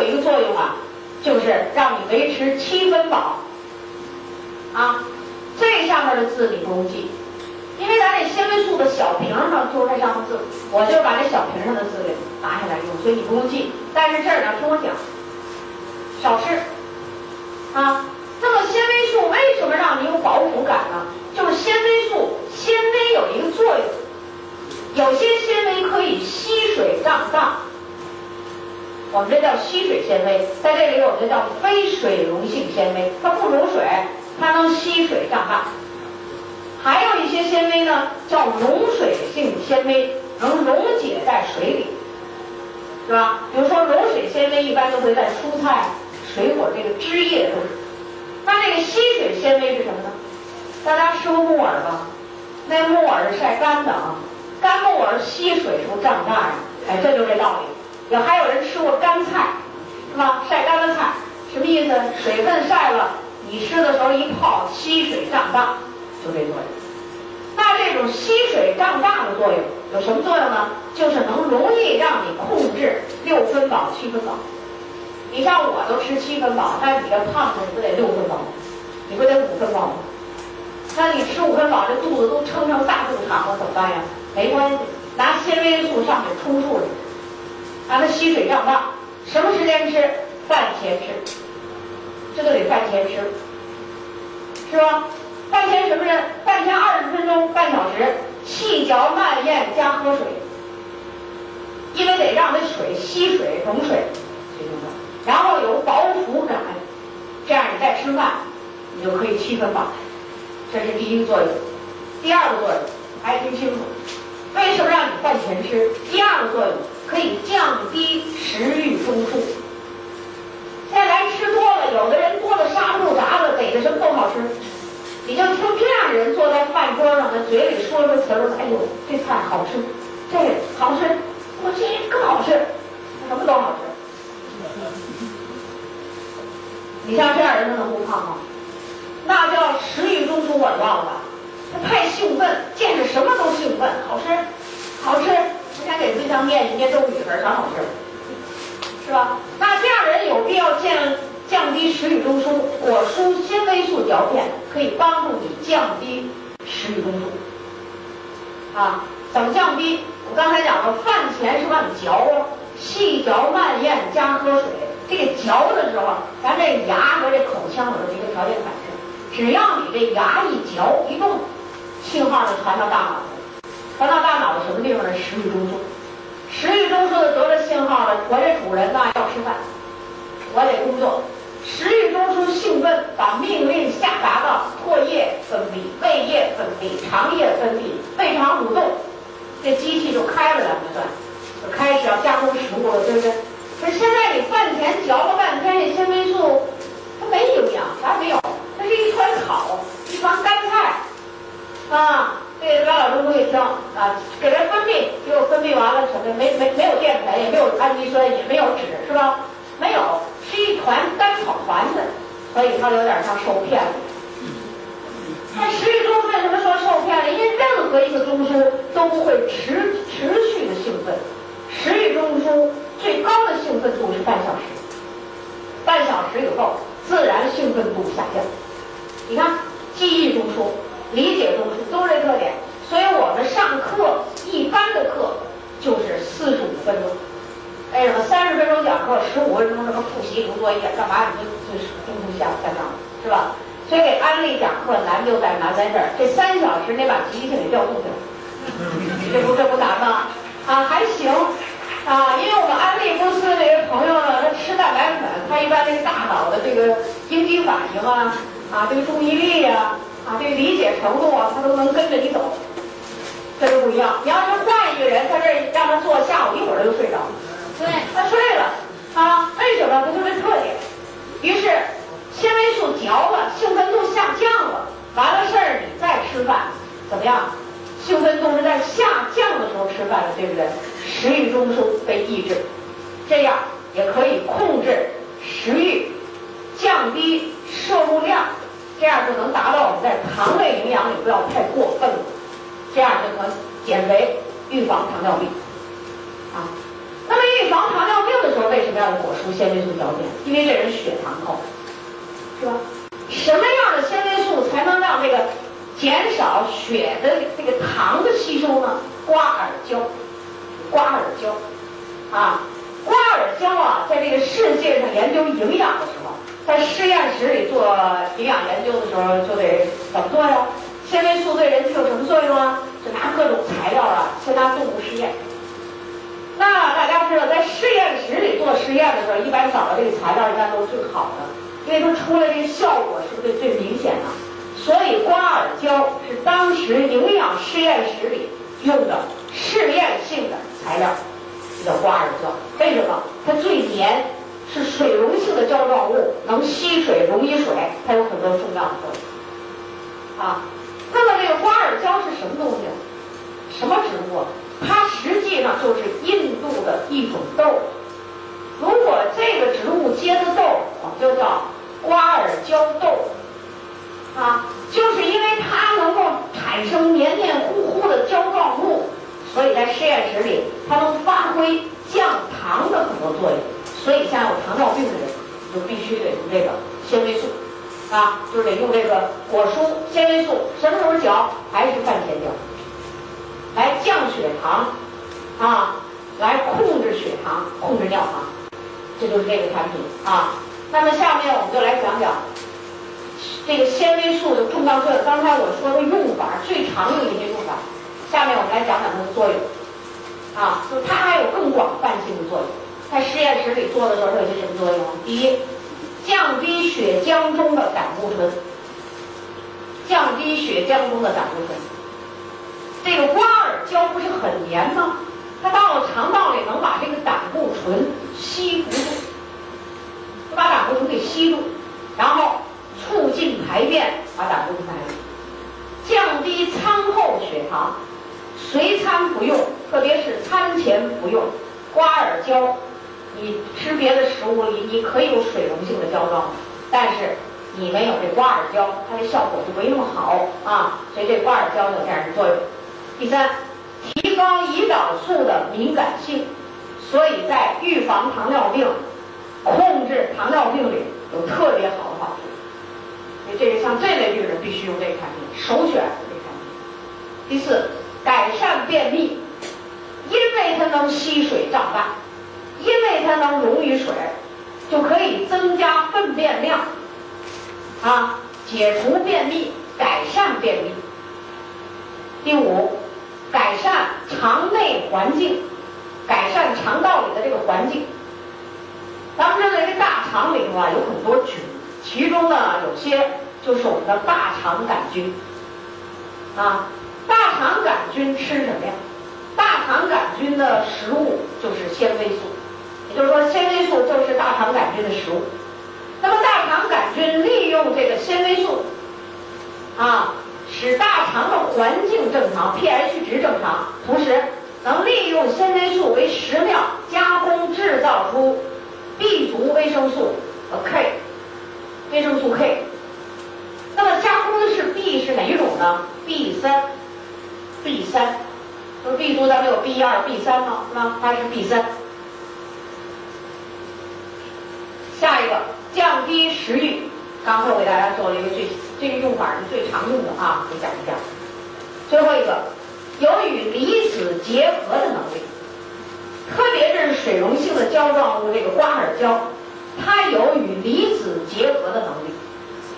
有一个作用啊，就是让你维持七分饱。啊，这上面的字你不用记，因为咱这纤维素的小瓶上就是这上面字，我就把这小瓶上的字给拿下来用，所以你不用记。但是这儿呢，听我讲，少吃啊。那么纤维素为什么让你有饱腹感呢？就是纤维素，纤维有一个作用，有些纤维可以吸水胀大，我们这叫吸水纤维，在这里我们这叫非水溶性纤维，它不溶水。它能吸水胀大，还有一些纤维呢，叫溶水性纤维，能溶解在水里，是吧？比如说溶水纤维一般都会在蔬菜、水果这个汁液中。那这个吸水纤维是什么呢？大家吃过木耳吧？那木耳是晒干的啊，干木耳吸水时候胀大呀，哎，这就这道理。有还有人吃过干菜，是吧？晒干的菜什么意思？水分晒了。你吃的时候一泡吸水胀大，就这作用。那这种吸水胀大的作用有什么作用呢？就是能容易让你控制六分饱、七分饱。你像我都吃七分饱，但是你这胖子你不得六分饱吗？你不得五分饱吗？那你吃五分饱，这肚子都撑成大肚肠了，怎么办呀？没关系，拿纤维素上去充数去，让它吸水胀大。什么时间吃？饭前吃。这都得饭前吃，是吧？饭前什么人？饭前二十分钟、半小时，细嚼慢咽加喝水，因为得让这水吸水溶水，然后有饱腹感，这样你再吃饭，你就可以七分饱。这是第一个作用。第二个作用，还听清楚，为什么让你饭前吃？第二个作用可以降低食欲中枢。再来吃多了，有的人多了刹不住闸了，逮的什么都好吃。你就听这样的人坐在饭桌上，那嘴里说说词儿，哎呦，这菜好吃，这好吃，我这更好吃，什么都好吃。你像这样人，他能不胖吗？那叫食欲中枢紊乱了。他太兴奋，见着什么都兴奋，好吃，好吃。我想给对象念一念咒语，儿，啥好吃？是吧？那这样人有必要降降低食欲中枢，果蔬纤维素嚼片可以帮助你降低食欲中枢。啊，怎么降低？我刚才讲了，饭前是让你嚼啊，细嚼慢咽加喝水。这个嚼的时候，咱这牙和这口腔有这么一个条件反射，只要你这牙一嚼一动，信号就传到大脑传到大脑的什么地方呢？食欲中枢。食欲中枢的得了信号了，我这主人呐要吃饭，我得工作。食欲中枢兴奋，把命令下达到唾液分泌、胃液分泌、肠液分泌，胃肠蠕动，这机器就开了，咱们算，就开始要加工食物了，对不对？可是现在你饭前嚼了半天，这纤维素它没营养，啥也没有，它是一团草，一团干菜，啊。这个高老师一听啊，给人分泌，结果分泌完了什么？没没没有淀粉，也没有氨基酸，也没有脂，是吧？没有，是一团干草团子，所以它有点像受骗了。那食欲中枢为什么说受骗了？因为任何一个中枢都不会持持续的兴奋，食欲中枢最高的兴奋度是半小时，半小时以后自然兴奋度下降。你看，记忆中枢。理解中枢都是这特点，所以我们上课一般的课就是四十五分钟。为什么三十分钟讲课，十五分钟什么复习、读作业，干嘛你就就是中途下下上，是吧？所以给安利讲课难就在难在这儿，这三小时得把激情给调动起来，这不这不难吗？啊，还行啊，因为我们安利公司的这个朋友呢，他吃蛋白粉，他一般这个大脑的这个应激反应啊，啊，这个注意力呀。啊，这个理解程度啊，他都能跟着你走，这就不一样。你要是换一个人，在这儿让他坐下午一会儿他就睡着，对，他睡了啊？为什么？他就这特点。于是纤维素嚼了，兴奋度下降了，完了事儿你再吃饭，怎么样？兴奋度是在下降的时候吃饭的，对不对？食欲中枢被抑制，这样也可以控制食欲，降低摄入量。这样就能达到我们在糖类营养里不要太过分了，这样就能减肥、预防糖尿病。啊，那么预防糖尿病的时候，为什么要用果蔬纤维素胶片？因为这人血糖高，是吧？什么样的纤维素才能让这个减少血的这个糖的吸收呢？瓜尔胶，瓜尔胶，啊，瓜尔胶啊，在这个世界上研究营养的时候，在实验室里做营养研究的时候，就得怎么做呀？纤维素对人体有什么作用啊？就拿各种材料啊，先拿动物实验。那大家知道，在实验室里做实验的时候，一般找的这个材料一般都是最好的，因为它出来这个效果是不是最明显的？所以瓜尔胶是当时营养实验室里用的试验性的材料，叫瓜尔胶。为什么？它最粘，是水溶性的胶状物，能吸水、溶于水，它有很多重要的作用。啊，那么这个瓜尔胶是什么东西？什么植物？它实际上就是印度的一种豆。如果这个植物结的豆，我们就叫瓜尔胶豆。啊，就是因为它能够产生黏黏糊糊的胶状物，所以在实验室里它能发挥降糖的很多作用。所以像有糖尿病的人，就必须得用这个纤维素，啊，就是得用这个果蔬纤维素。什么时候嚼？还是饭前嚼。来降血糖，啊，来控制血糖，控制尿糖，这就是这个产品啊。那么下面我们就来讲讲这个纤维素的重要作用。刚才我说的用法，最常用的一些用法，下面我们来讲讲它的作用。啊，就它还有更广泛性的作用。在实验室里做的时候，它有些什么作用？第一，降低血浆中的胆固醇，降低血浆中的胆固醇。这个瓜尔胶不是很黏吗？它到了肠道里能把这个胆固醇吸附住，就把胆固醇给吸住，然后促进排便，把胆固醇排出，降低餐后血糖。随餐服用，特别是餐前服用瓜尔胶。你吃别的食物里你可以有水溶性的胶状，但是你没有这瓜尔胶，它的效果就没那么好啊。所以这瓜尔胶有这样的作用。第三，提高胰岛素的敏感性，所以在预防糖尿病、控制糖尿病里有特别好的好处。所以这个像这类病人必须用这个产品，首选这产品。第四，改善便秘，因为它能吸水胀大，因为它能溶于水，就可以增加粪便量，啊，解除便秘，改善便秘。第五。改善肠内环境，改善肠道里的这个环境。咱们认为这大肠里头啊有很多菌，其中呢有些就是我们的大肠杆菌。啊，大肠杆菌吃什么呀？大肠杆菌的食物就是纤维素，就是说纤维素就是大肠杆菌的食物。那么大肠杆菌利用这个纤维素，啊。使大肠的环境正常，pH 值正常，同时能利用纤维素为食料加工制造出 B 族维生素和 K 维生素 K。那么加工的是 B 是哪一种呢？B 三，B 三，说 B 族咱们有 B 二、B 三吗？是吧？它是 B 三。下一个，降低食欲。刚才我给大家做了一个最这个用法是最常用的啊，给讲一下。最后一个，有与离子结合的能力，特别是水溶性的胶状物，这个瓜尔胶，它有与离子结合的能力。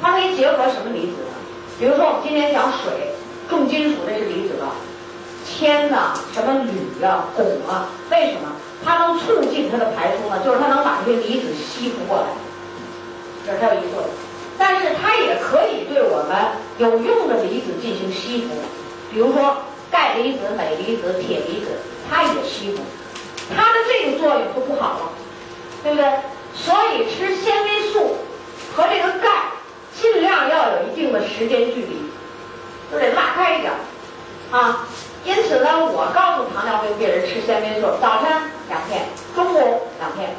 它可以结合什么离子呢？比如说我们今天讲水，重金属这是离子吧？铅呐，什么铝啊、汞啊，为什么？它能促进它的排出呢？就是它能把这些离子吸附过来，这是它有一个作用。但是它也可以对我们有用的离子进行吸附，比如说钙离子、镁离子、铁离子，它也吸附。它的这个作用就不好了，对不对？所以吃纤维素和这个钙尽量要有一定的时间距离，就得拉开一点啊。因此呢，我告诉糖尿病病人吃纤维素，早餐两片，中午两片。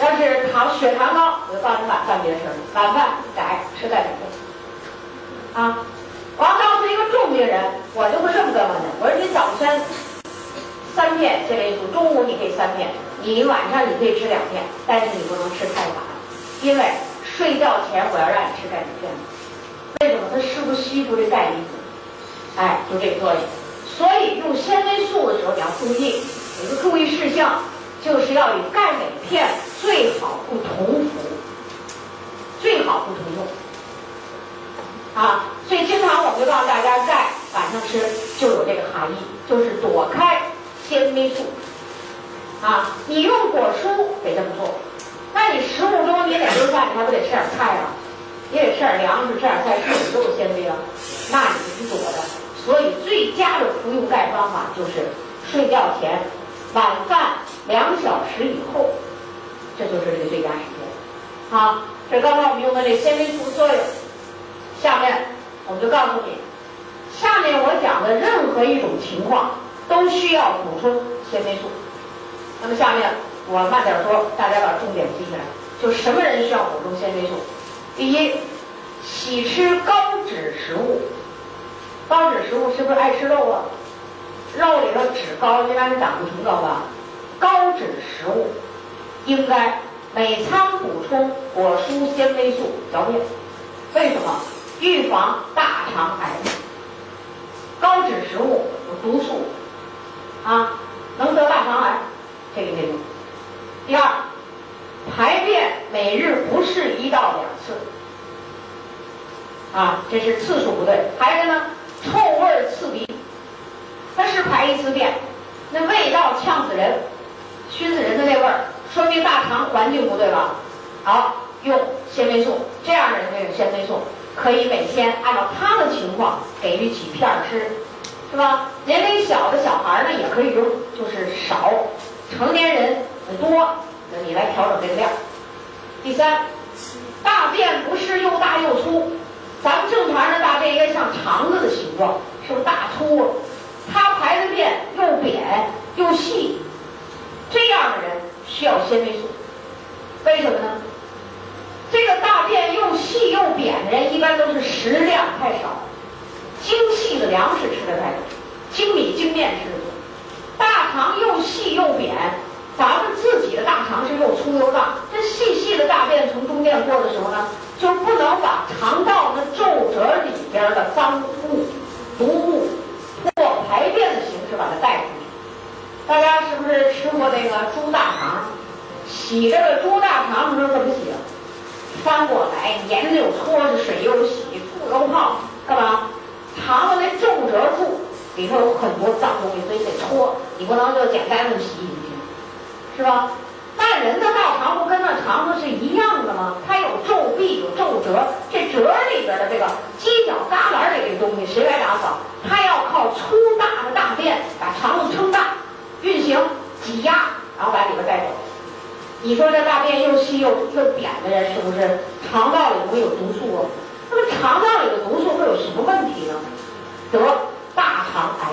要是糖血糖高，我就告诉你晚饭别吃了，晚饭改吃钙片。啊，我要告诉一个重病人，我就会这么跟问他：我说你早晨三片纤维素，中午你可以三片，你晚上你可以吃两片，但是你不能吃太晚，因为睡觉前我要让你吃钙片。为什么？它是不是吸附这钙离子？哎，就这个作用。所以用纤维素的时候你要注意，有个注意事项，就是要与钙镁片最好不同服，最好不同用。啊，所以经常我们就告诉大家，钙晚上吃就有这个含义，就是躲开纤维素。啊，你用果蔬得这么做，那你食物中你得吃饭，你还不得吃点菜啊？你得吃点粮食，吃点菜，是不是都有纤维啊？那你是躲的。所以最佳的服用钙方法就是睡觉前、晚饭两小时以后，这就是这个最佳时间。好，这刚刚我们用的这纤维素作用，下面我就告诉你，下面我讲的任何一种情况都需要补充纤维素。那么下面我慢点说，大家把重点记下来。就什么人需要补充纤维素？第一，喜吃高脂食物。高脂食物是不是爱吃肉啊？肉里头脂高，一般是胆固醇高吧？高脂食物应该每餐补充果蔬纤维素嚼片。为什么？预防大肠癌。高脂食物有毒素啊，能得大肠癌。这个内容。第二，排便每日不是一到两次，啊，这是次数不对。还有一个呢，臭味刺鼻，它是排一次便，那味道呛死人，熏死人的那味儿，说明大肠环境不对吧？好，用纤维素，这样的人就用纤维素，可以每天按照他的情况给予几片吃，是吧？年龄小的小孩呢也可以用，就是少。成年人多，那你来调整这个量。第三，大便不是又大又粗，咱们正常人的大便应该像肠子的形状，是不是大粗？他排的便又扁又细，这样的人需要纤维素。为什么呢？这个大便又细又扁的人，一般都是食量太少，精细的粮食吃的太多，精米精面吃的多。大肠又细又扁，咱们自己的大肠是又粗又大，这细细的大便从中间过的时候呢，就不能把肠道的皱褶里边的脏物、毒物，或排便的形式把它带出去。大家是不是吃过那个猪大肠？洗这个猪大肠你说怎么洗？翻过来，盐又搓着，水又洗，醋又泡，干嘛？肠子那皱褶处。里头有很多脏东西，所以得搓，你不能就简单的洗洗，是吧？但人的大肠不跟那肠子是一样的吗？它有皱壁，有皱褶，这褶里边的这个犄角旮旯里这东西谁来打扫？它要靠粗大的大便把肠子撑大，运行挤压，然后把里边带走。你说这大便又细又又扁的人，是不是肠道里会有毒素啊？那么肠道里的毒素会有什么问题呢？得。大肠癌、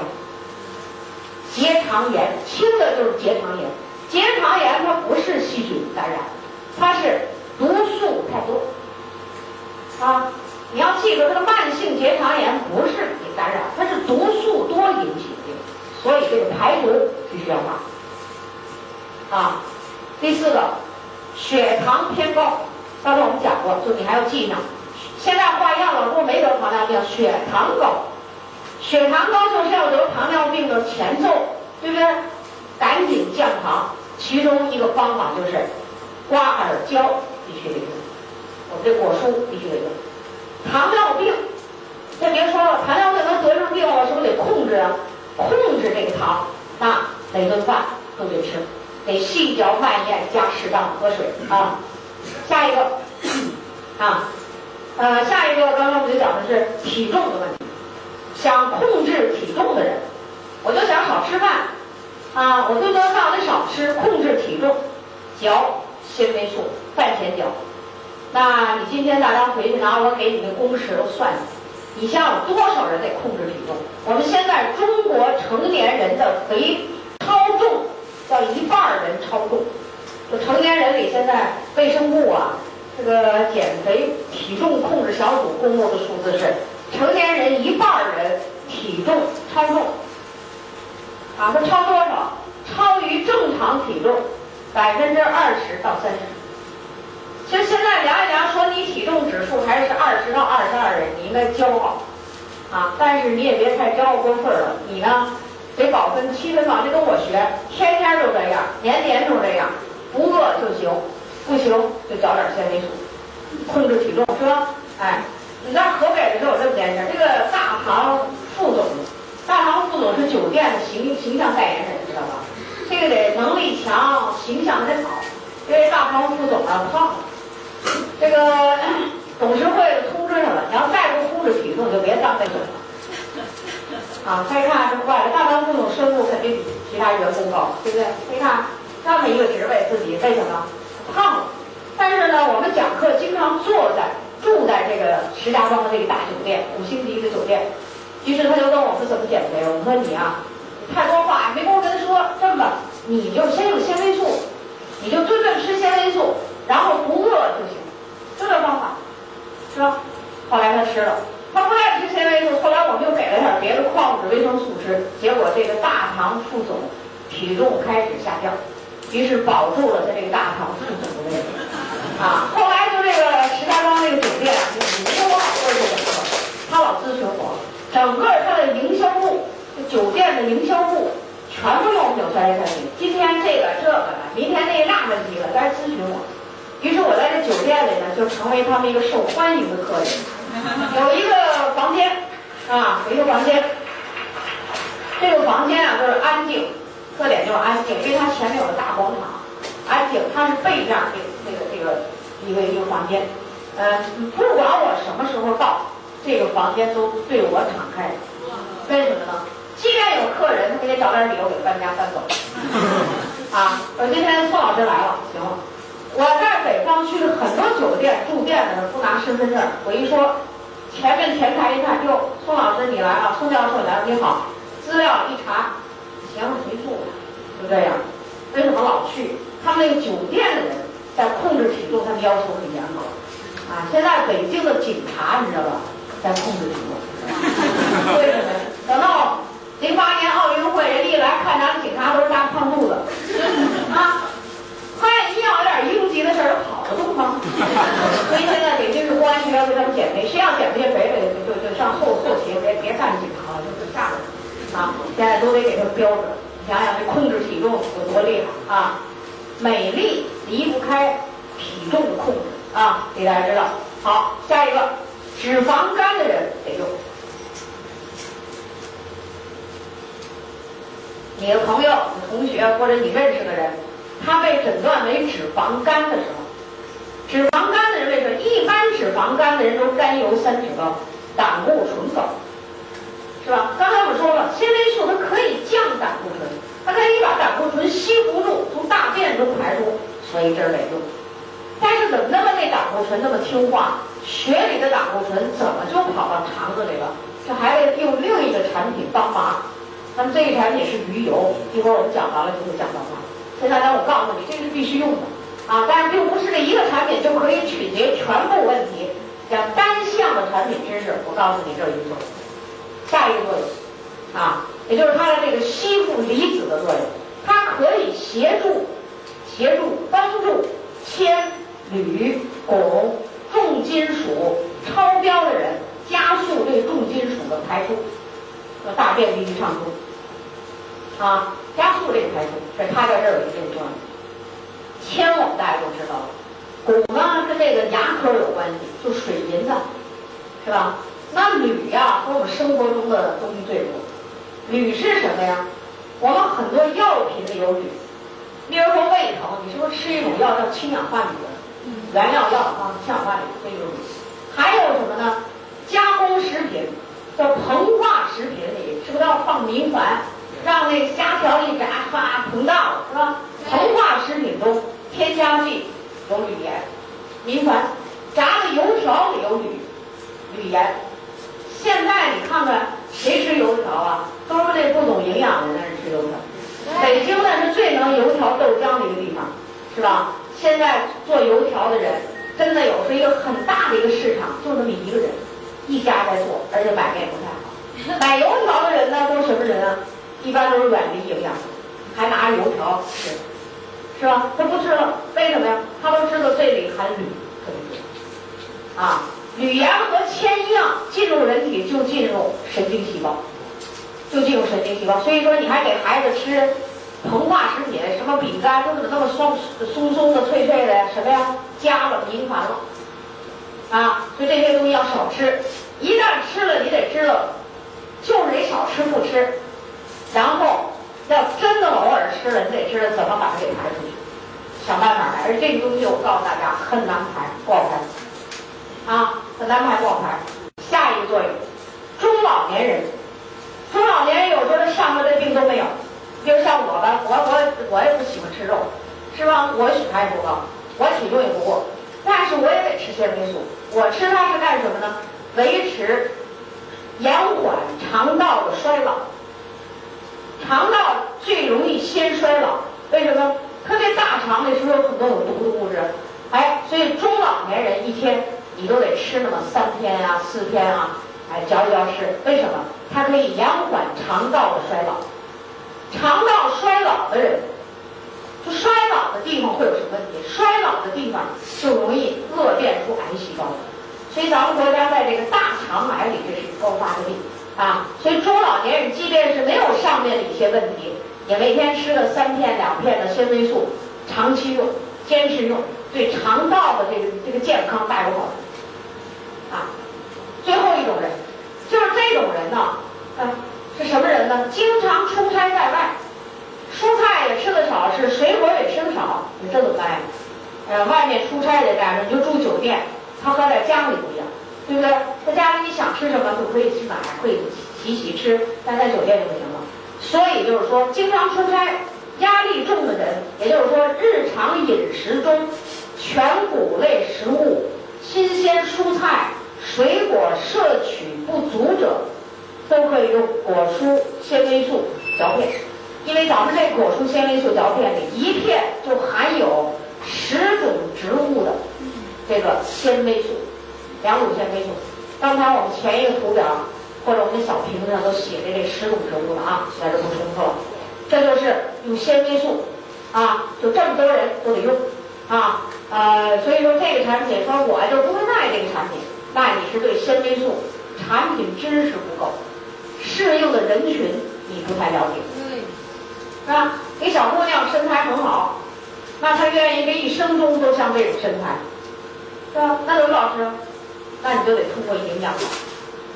结肠炎，轻的就是结肠炎。结肠炎它不是细菌感染，它是毒素太多。啊，你要记住，这个慢性结肠炎不是你感染，它是毒素多引起的，所以这个排毒必须要大。啊，第四个，血糖偏高，刚才我们讲过，就你还要记呢。现在化验了，如果没得糖尿病，血糖高。血糖高就是要得糖尿病的前奏，对不对？赶紧降糖，其中一个方法就是瓜尔胶必须得用，我们这果蔬必须得用。糖尿病，先别说了，糖尿病能得上病了，是不是得控制啊？控制这个糖，那每顿饭都得吃，得细嚼慢咽加适当的喝水啊。下一个啊，呃，下一个刚刚我们就讲的是体重的问题。想控制体重的人，我就想少吃饭，啊，我顿顿饭我得少吃，控制体重，嚼纤维素，饭前嚼。那你今天大家回去拿我给你的公式都算，你想有多少人得控制体重？我们现在中国成年人的肥超重要一半人超重，就成年人里现在卫生部啊，这个减肥体重控制小组公布的数字是。成年人一半人体重超重，啊，他超多少？超于正常体重百分之二十到三十。其实现在量一量，说你体重指数还是二十到二十二人，你应该骄傲啊！但是你也别太骄傲过分了，你呢得保分七分饱，就跟我学，天天都这样，年年都这样，不饿就行，不行就找点纤维素，控制体重是吧？哎，你知道河北的时候有这么件事，这个大唐副总，大唐副总是酒店的形形象代言人，知道吧？这个得能力强，形象得好，因为大唐副总啊胖。这个 董事会通知他了，你要再不控制体重，就别当这个了。啊，再看这坏了，大唐副总收入肯定比其他员工高，对不对？你看那么一个职位，自己为什么胖？但是呢，我们讲课经常坐在住在这个石家庄的这个大酒店，五星级的酒店。于是他就问我们怎么减肥。我说你啊，太多话没工夫跟他说。这么，你就先用纤维素，你就真正吃纤维素。然后不饿就行，就这方法，是吧？后来他吃了，他不爱吃纤维素。后来我们又给了点别的矿物质、维生素吃，结果这个大唐副总体重开始下降，于是保住了他这个大唐副总的位置。啊，后来就这个石家庄那个酒店啊，就，你说我好多人都说，他老咨询我，整个他的营销部，酒店的营销部全部用纽崔莱产品。今天这个这个的，明天那那问题了，来咨询我。于是我在这酒店里呢，就成为他们一个受欢迎的客人。有一个房间，啊，有一个房间。这个房间啊，就是安静，特点就是安静，因为它前面有个大广场，安静。它是背样这那个这个一个一个房间，呃，不管我什么时候到，这个房间都对我敞开。为什么呢？即便有客人，他给你找点理由给搬家搬走。啊，我今天宋老师来了，行。我在北方区的很多酒店住店的时候不拿身份证，我一说，前面前台一看，哟，宋老师你来了，宋教授来了，你好，资料一查，行，没住了，就这样。为什么老去？他们那个酒店的人在控制体重，他们要求很严格。啊，现在北京的警察你知道吧，在控制体重。为什么？等到零八年奥运会，人一来看咱们警察都是大胖肚子，啊。万一要有点应急的事儿，跑得动吗？所以现在北京市公安局要求他们减肥，谁要减不下肥了，就就上后后勤，别别干警察了，就就下来啊！现在都得给他标准，你想想这控制体重有多厉害啊！美丽离不开体重的控制啊，给大家知道。好，下一个，脂肪肝的人得用。你的朋友、你同学或者你认识的人。他被诊断为脂肪肝的时候，脂肪肝的人为什么？一般脂肪肝的人都甘油三酯高，胆固醇高，是吧？刚才我说了，纤维素它可以降胆固醇，它可以把胆固醇吸附住，从大便中排出，所以这儿得用。但是怎么那么那胆固醇那么听话？血里的胆固醇怎么就跑到肠子里了？这还得用另一个产品帮忙。那么这个产品是鱼油，一会儿我们讲完了就会讲到它。陈大家，我告诉你，这是必须用的啊！但是并不是这一个产品就可以解决全部问题。讲单项的产品知识，我告诉你这一个作用，下一个作用啊，也就是它的这个吸附离子的作用，它可以协助、协助、帮助铅、铝、汞、重金属超标的人加速对重金属的排出，和大便利于畅通。啊，加速这个排出，所以它在这儿有一定作用。铅我们大家都知道了，汞呢跟这个牙科有关系，就水银子，是吧？那铝呀和我们生活中的东西最多。铝是什么呀？我们很多药品里有铝，例如说胃疼，你是不是吃一种药叫氢氧化铝？原料药啊，氢氧化铝这有铝。还有什么呢？加工食品叫膨化食品里是不是要放明矾？让那虾条一炸，唰膨大了，是吧？膨化食品中添加剂有铝盐、明矾，炸的油条里有铝、铝盐。现在你看看谁吃油条啊？都是那不懂营养的人吃油条。北京那是最能油条豆浆的一个地方，是吧？现在做油条的人真的有是一个很大的一个市场，就那么一个人，一家在做，而且买卖也不太好。买油条的人呢，都是什么人啊？一般都是远离营养，还拿着油条吃，是吧？他不吃了，为什么呀？他都知道这里含铝特别多，啊，铝盐和铅一样进入人体就进入神经细胞，就进入神经细胞。所以说，你还给孩子吃膨化食品，什么饼干，都怎么那么松松松的、脆脆的？什么呀？加了，您烦了，啊，所以这些东西要少吃。一旦吃了，你得知道，就是得少吃不吃，然后要真的偶尔吃了，你得知道怎么把它给排出去，想办法来。而这个东西我告诉大家很难排，不好排，啊，很难排不好排。下一个作用，中老年人，中老年人有时候他上面的病都没有，比如像我吧，我我我也不喜欢吃肉，是吧？我血糖也不高，我体重也不过，但是我也得吃纤维素。我吃它是干什么呢？维持、延缓肠道的衰老，肠道最容易先衰老，为什么？特别大肠里是不是有很多有毒的物质？哎，所以中老年人一天你都得吃那么三天啊、四天啊，哎，嚼一嚼吃。为什么？它可以延缓肠道的衰老。肠道衰老的人，就衰老的地方会有什么问题？衰老的地方就容易恶变出癌细胞。所以咱们国家在这个大肠癌里，这是高发的病啊。所以中老年人即便是没有上面的一些问题，也每天吃个三片两片的纤维素，长期用，坚持用，对肠道的这个这个健康大有好处啊。最后一种人，就是这种人呢，啊，是什么人呢？经常出差在外，蔬菜也吃的少，是水果也吃的少，你这怎么办呀？呃，外面出差得干什么？你就住酒店。他和在家里不一样，对不对？在家里你想吃什么就可以去买，可以洗洗吃，但在酒店就不行了。所以就是说，经常出差、压力重的人，也就是说，日常饮食中全谷类食物、新鲜蔬菜、水果摄取不足者，都可以用果蔬纤维素嚼片，因为咱们这果蔬纤维素嚼片里一片就含有十种植物的。这个纤维素，两种纤维素。刚才我们前一个图表或者我们的小屏上都写着这十种植物了啊，在这不重复了。这就是用纤维素啊，就这么多人都得用啊，呃，所以说这个产品说我就不会卖这个产品，那你是对纤维素产品知识不够，适应的人群你不太了解，嗯是吧？给小姑娘身材很好，那她愿意这一生中都像这种身材。是吧？那刘老师，那你就得通过营养，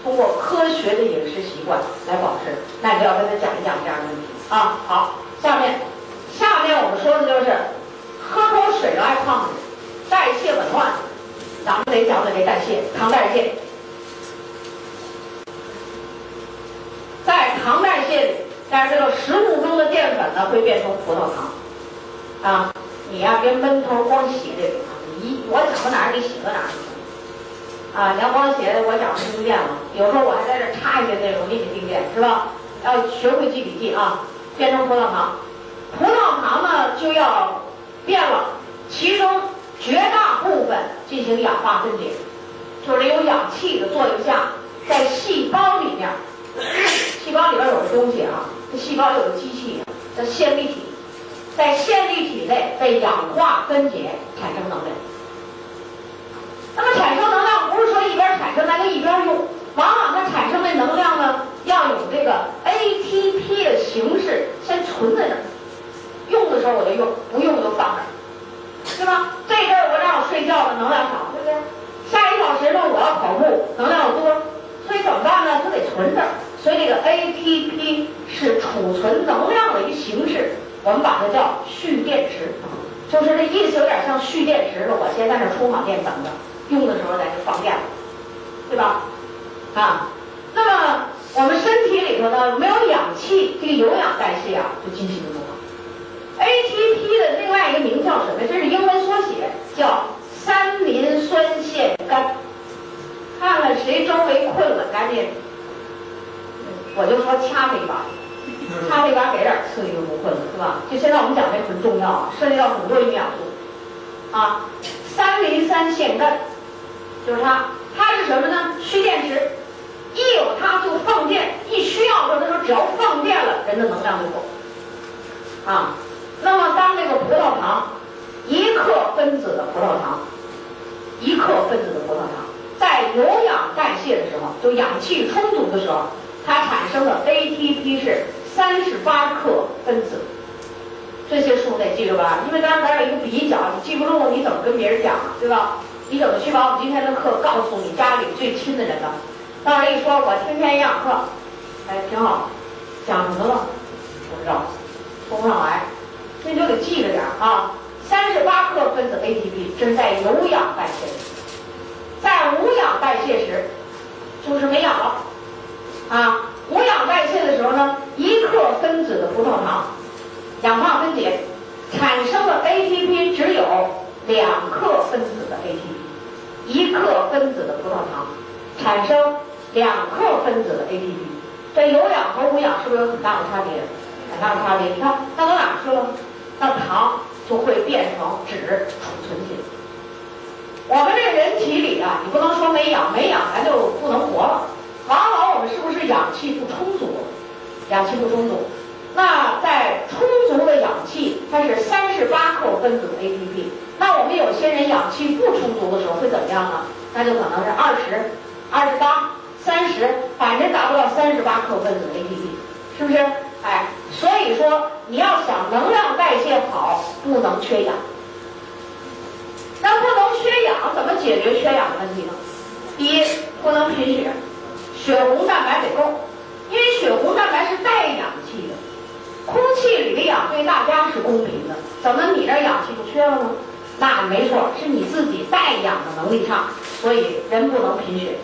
通过科学的饮食习惯来保持。那你就要跟她讲一讲这样的问题啊。好，下面，下面我们说的就是喝口水爱胖的，代谢紊乱，咱们得讲讲这代谢，糖代谢。在糖代谢里，大家知道食物中的淀粉呢会变成葡萄糖，啊，你呀别闷头光写这个。一我讲到哪儿你写到哪儿，啊，你要光写我讲听不见了，有时候我还在这插一些内容你得听见，是吧？要学会记笔记啊，变成葡萄糖，葡萄糖呢就要变了，其中绝大部分进行氧化分解，就是有氧气的作用下，在细胞里面，细胞里边有个东西啊，这细胞有个机器叫线粒体。在线粒体内被氧化分解，产生能量。那么产生能量不是说一边产生咱就一边用，往往它产生的能量呢，要有这个 ATP 的形式先存在那儿，用的时候我就用，不用就放那儿，对吧？这阵儿我让我睡觉的能量少，对不对？下一小时呢我要跑步，能量多，所以怎么办呢？它得存着。所以这个 ATP 是储存能量的一个形式。我们把它叫蓄电池，就是这意思有点像蓄电池的。我先在那充好电等着，用的时候在这放电，对吧？啊，那么我们身体里头呢没有氧气，这个有氧代谢啊就进行不了。ATP 的另外一个名叫什么？这是英文缩写，叫三磷酸腺苷。看看谁周围困了，赶紧，我就说掐他一把。掐他一把给点刺激就不困了，是吧？就现在我们讲这很重要，涉及到很多营养素啊。三磷酸腺苷就是它，它是什么呢？蓄电池，一有它就放电，一需要的时候只要放电了，人的能量就够啊。那么当这个葡萄糖一克分子的葡萄糖，一克分子的葡萄糖在有氧代谢的时候，就氧气充足的时候，它产生的 ATP 是三十八克分子。这些数得记住吧？因为刚才有一个比较，你记不住，你怎么跟别人讲？对吧？你怎么去把我们今天的课告诉你家里最亲的人呢？到时一说，我天天营养课，哎，挺好，讲什么了？不知道，说不上来，那就得记着点啊。三十八克分子 ATP，这是在有氧代谢，在无氧代谢时，就是没氧了啊。无氧代谢的时候呢，一克分子的葡萄糖。氧化分解产生的 ATP 只有两克分子的 ATP，一克分子的葡萄糖产生两克分子的 ATP，这有氧和无氧是不是有很大的差别？很大的差别。你看，那到哪去了？那糖就会变成脂储存起来。我们这人体里啊，你不能说没氧，没氧咱就不能活了。往往我们是不是氧气不充足？氧气不充足。那在充足的氧气，它是三十八克分子的 ATP。那我们有些人氧气不充足的时候会怎么样呢？那就可能是二十、二十八、三十，反正达不到三十八克分子 ATP，是不是？哎，所以说你要想能量代谢好，不能缺氧。那不能缺氧，怎么解决缺氧的问题呢？第一，不能贫血，血红蛋白得够，因为血红蛋白是带氧气的。空气里的氧对大家是公平的，怎么你这氧气不缺了呢？那没错，是你自己带氧的能力差，所以人不能贫血。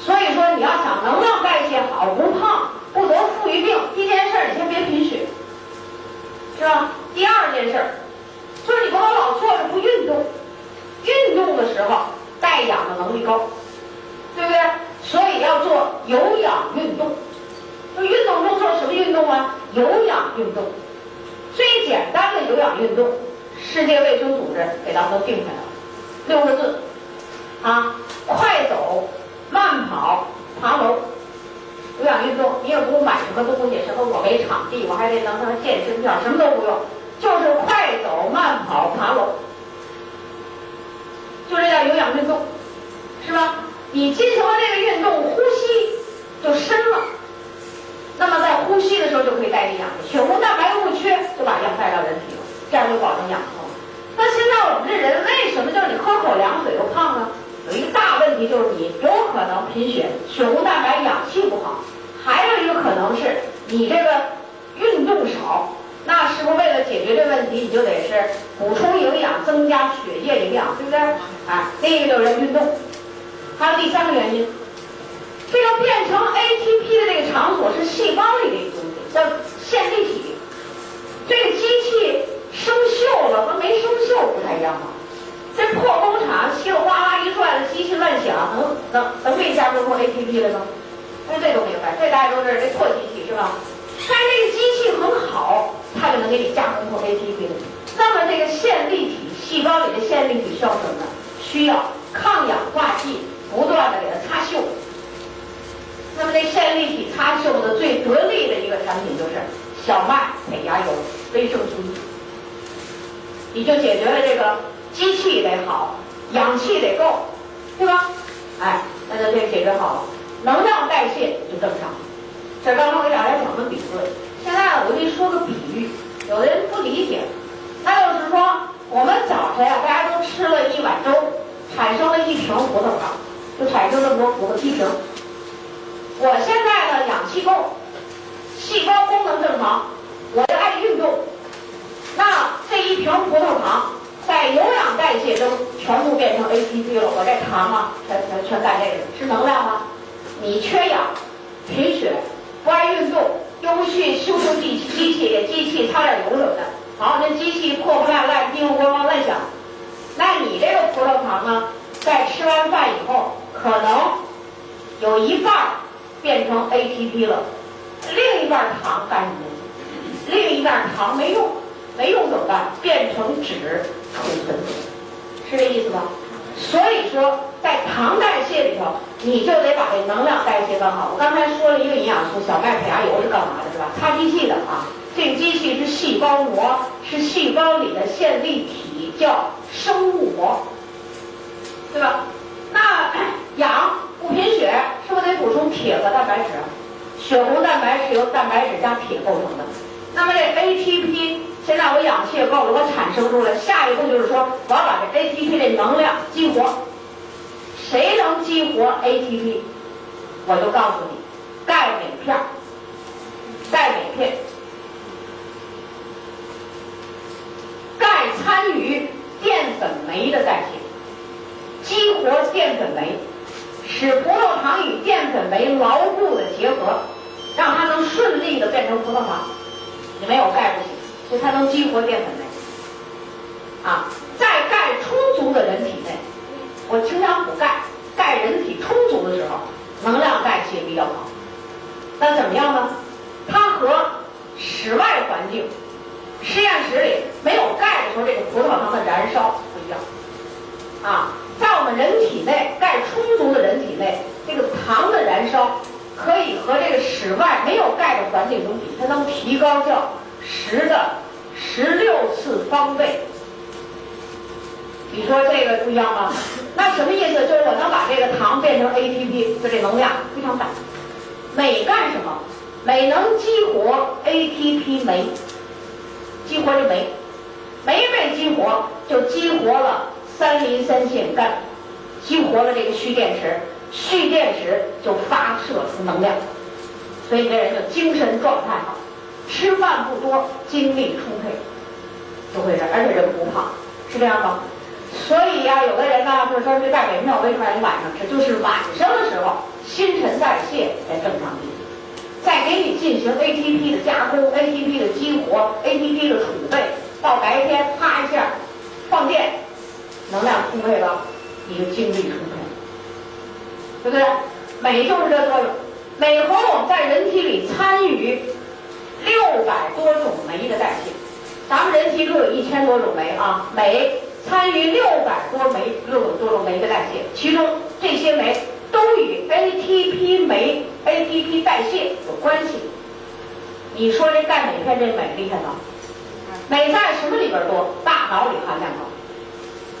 所以说你要想能量代谢好，不胖，不得富余病，第一件事你先别贫血，是吧？第二件事就是你不能老坐着不运动，运动的时候带氧的能力高，对不对？所以要做有氧运动。那运动中做什么运动啊？有氧运动，最简单的有氧运动，世界卫生组织给咱们都定下来了，六个字，啊，快走、慢跑、爬楼，有氧运动，你也不用买什么东西，什么我没场地，我还得能上健身票，什么都不用，就是快走、慢跑、爬楼，就这叫有氧运动，是吧？你进行了这个运动，呼吸就深了。那么在呼吸的时候就可以带进氧气，血红蛋白不缺，就把氧带到人体了，这样就保证养生。那现在我们这人为什么就是你喝口凉水就胖呢？有一个大问题就是你有可能贫血，血红蛋白氧气不好，还有一个可能是你这个运动少。那是不是为了解决这问题，你就得是补充营养，增加血液营养，对不对？哎，另一个就是运动，还有第三个原因。这个变成 ATP 的这个场所是细胞里的一个东西，叫线粒体。这个机器生锈了和没生锈不太一样吗？这破工厂稀里哗啦一转，机器乱响，能能能给你加工出 ATP 来吗？那，这都明白，这大家都知道，这破机器是吧？但这个机器很好，它就能给你加工出 ATP 来。那么这个线粒体，细胞里的线粒体需要什么呢？需要抗氧化剂，不断的给它擦锈。那么这线粒体擦锈的最得力的一个产品就是小麦胚芽油维生素 E，你就解决了这个机器得好，氧气得够，对吧？哎，那就这解决好了，能量代谢就正常。这刚刚给大家讲的理论，现在我给你说个比喻，有的人不理解，那就是说我们早晨呀，大家都吃了一碗粥，产生了一瓶葡萄糖，就产生这么多葡萄一瓶。我现在呢，氧气够，细胞功能正常，我就爱运动，那这一瓶葡萄糖在有氧代谢中全部变成 ATP 了，我这糖啊，全全全干这个，是能量吗？你缺氧、贫血、不爱运动，又不去修修机器，机器给机器擦点油什么的，好，那机器破破烂烂、叮咣咣乱响，那你这个葡萄糖呢，在吃完饭以后，可能有一半。变成 ATP 了，另一半糖干什么？另一半糖没用，没用怎么办？变成脂储存，是这意思吧？所以说，在糖代谢里头，你就得把这能量代谢干好。我刚才说了一个营养素，小麦胚芽油是干嘛的？是吧？擦机器的啊。这个机器是细胞膜，是细胞里的线粒体，叫生物膜，对吧？那 氧不贫血，是不是得补充铁和蛋白质？血红蛋白是由蛋白质加铁构成的。那么这 ATP，现在我氧气也够了，我产生出来，下一步就是说，我要把这 ATP 的能量激活。谁能激活 ATP，我就告诉你，钙镁片，钙镁片，钙参与淀粉酶的代谢，激活淀粉酶，使葡萄糖与淀粉酶牢固的结合，让它能顺利的变成葡萄糖。你没有钙不行，所以它能激活淀粉酶。啊，在钙充足的人体内，我经常补，钙人体充足的时候，能量代谢比较好。那怎么样呢？它和室外环境，实验室里没有钙的时候，这个葡萄糖的燃烧不一样。啊，在我们人体内，钙充足的人体内，这个糖的燃烧。可以和这个室外没有钙的环境中比，它能提高叫十的十六次方倍。你说这个不一样吗？那什么意思？就是我能把这个糖变成 ATP，就这能量非常大。镁干什么？镁能激活 ATP 酶，激活这酶，酶被激活就激活了三磷酸腺苷，激活了这个蓄电池。蓄电池就发射出能量，所以这人就精神状态好，吃饭不多，精力充沛，就会这，而且人不胖，是这样吗？所以呀，有的人呢，就是说这钙镁片为什么你晚上吃？就是晚上的时候新陈代谢在正常进行，再给你进行 ATP 的加工、ATP 的 ATP 的储备，到白天啪一下放电，能量充沛了，你就精力充沛。对不对？镁就是这作用。镁和我们在人体里参与六百多种酶的代谢。咱们人体中有一千多种酶啊，镁参与六百多酶、六百多种酶的代谢，其中这些酶都与 ATP 酶、ATP 代谢有关系。你说这钙镁片这镁厉害吗？镁在什么里边多？大脑里含量高，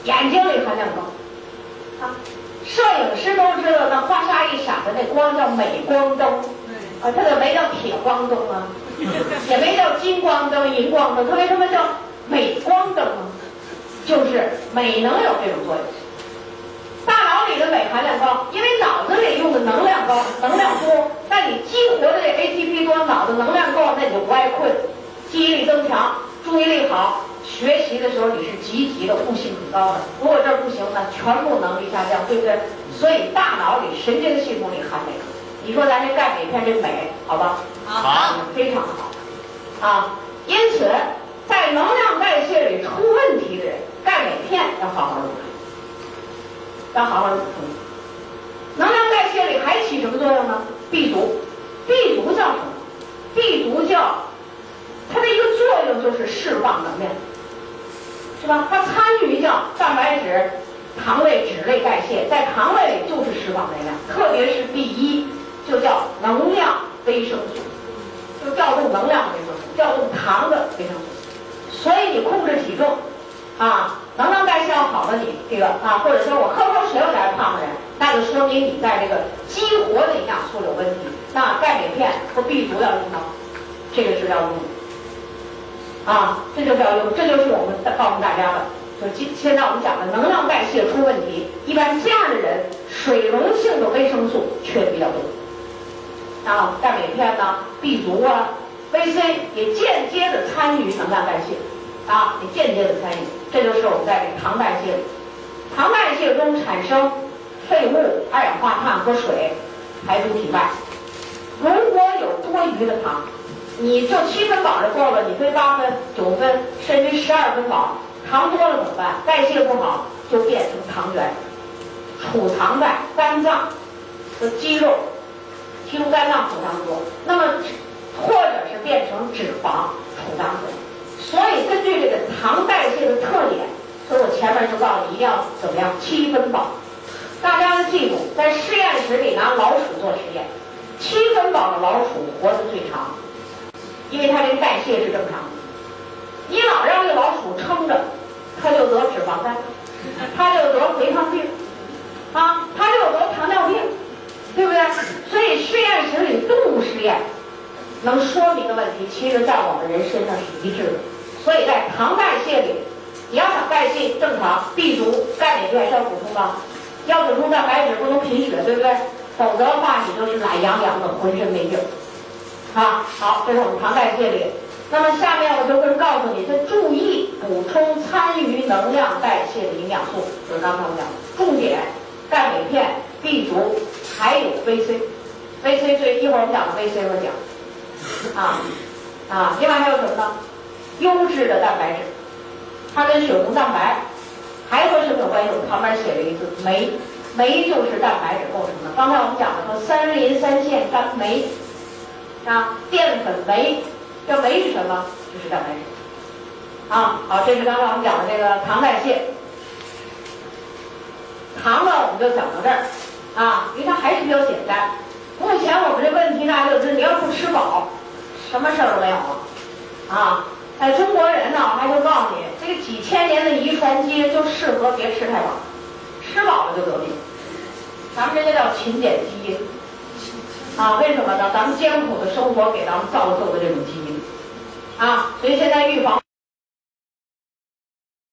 眼睛里含量高，啊。摄影师都知道，那花沙一闪的那光叫镁光灯，啊，它怎么没叫铁光灯啊？也没叫金光灯、银光灯，它为什么叫镁光灯啊？就是镁能有这种作用。大脑里的镁含量高，因为脑子里用的能量高，能量多，那你激活的这 ATP 多，脑子能量够，那你就不爱困，记忆力增强，注意力好。学习的时候你是积极的，悟性很高的。如果这儿不行，那全部能力下降，对不对？所以大脑里、神经系统里含镁。你说咱这钙镁片这镁，好吧？好，非常好。啊，因此在能量代谢里出问题的人，钙镁片要好好补充，要好好补充。能量代谢里还起什么作用呢？B 族，B 族叫什么？B 族叫它的一个作用就是释放能量。是吧？它参与叫蛋白质、糖类、脂类代谢，在糖类里就是释放能量，特别是第一就叫能量维生素，就调动能量维生素，调动糖的维生素。所以你控制体重啊，能量代谢要好的你这个啊，或者说我喝口水我才胖的人，那就说明你在这个激活的营养素有问题。那钙镁片和 B 族要用到，这个是要用。啊，这就是要用，这就是我们告诉大家的，就今现在我们讲的能量代谢出问题，一般这样的人水溶性的维生素缺的比较多。啊，钙镁片呢，B 族啊，VC 也间接的参与能量代谢，啊，你间接的参与，这就是我们在这糖代谢，糖代谢中产生废物、二氧化碳和水排出体外，如果有多余的糖。你就七分饱就够了，你非八分、九分，甚至十二分饱，糖多了怎么办？代谢不好就变成糖原，储藏在肝脏和肌肉，其中肝脏储藏多。那么，或者是变成脂肪储藏多。所以根据这个糖代谢的特点，所以我前面就告诉你一定要怎么样七分饱。大家要记住，在实验室里拿老鼠做实验，七分饱的老鼠活得最长。因为它这个代谢是正常的。你老让这老鼠撑着，它就得脂肪肝，它就得肥胖病，啊，它就得糖尿病，对不对？所以实验室里动物实验能说明的问题，其实在我们人身上是一致的。所以在糖代谢里，你要想代谢正常，B 族、钙、镁、片是要补充的，要补充蛋白质，不能贫血，对不对？否则的话，你就是懒洋洋的，浑身没劲儿。啊，好，这是我们糖代谢里。那么下面我就会告诉你，这注意补充参与能量代谢的营养素，就是刚才我讲的重点，钙镁片、B 族，还有 VC，VC 对一会儿我们讲的 VC 会讲。啊啊，另外还有什么呢？优质的蛋白质，它跟血红蛋白还和什么有关系？我旁边写了一个字酶，酶就是蛋白质构成的。刚才我们讲的说三磷三腺苷酶啊，淀粉酶，这酶是什么？就是蛋白质。啊，好，这是刚才我们讲的这个糖代谢。糖呢，我们就讲到这儿啊，因为它还是比较简单。目前我们这问题呢，就是你要不吃饱，什么事儿都没有了啊。哎，中国人呢，我就告诉你，这个几千年的遗传基因就适合别吃太饱，吃饱了就得病。咱们这个叫勤俭基因啊，为什么呢？咱们艰苦的生活给咱们造就的这种基因啊，所以现在预防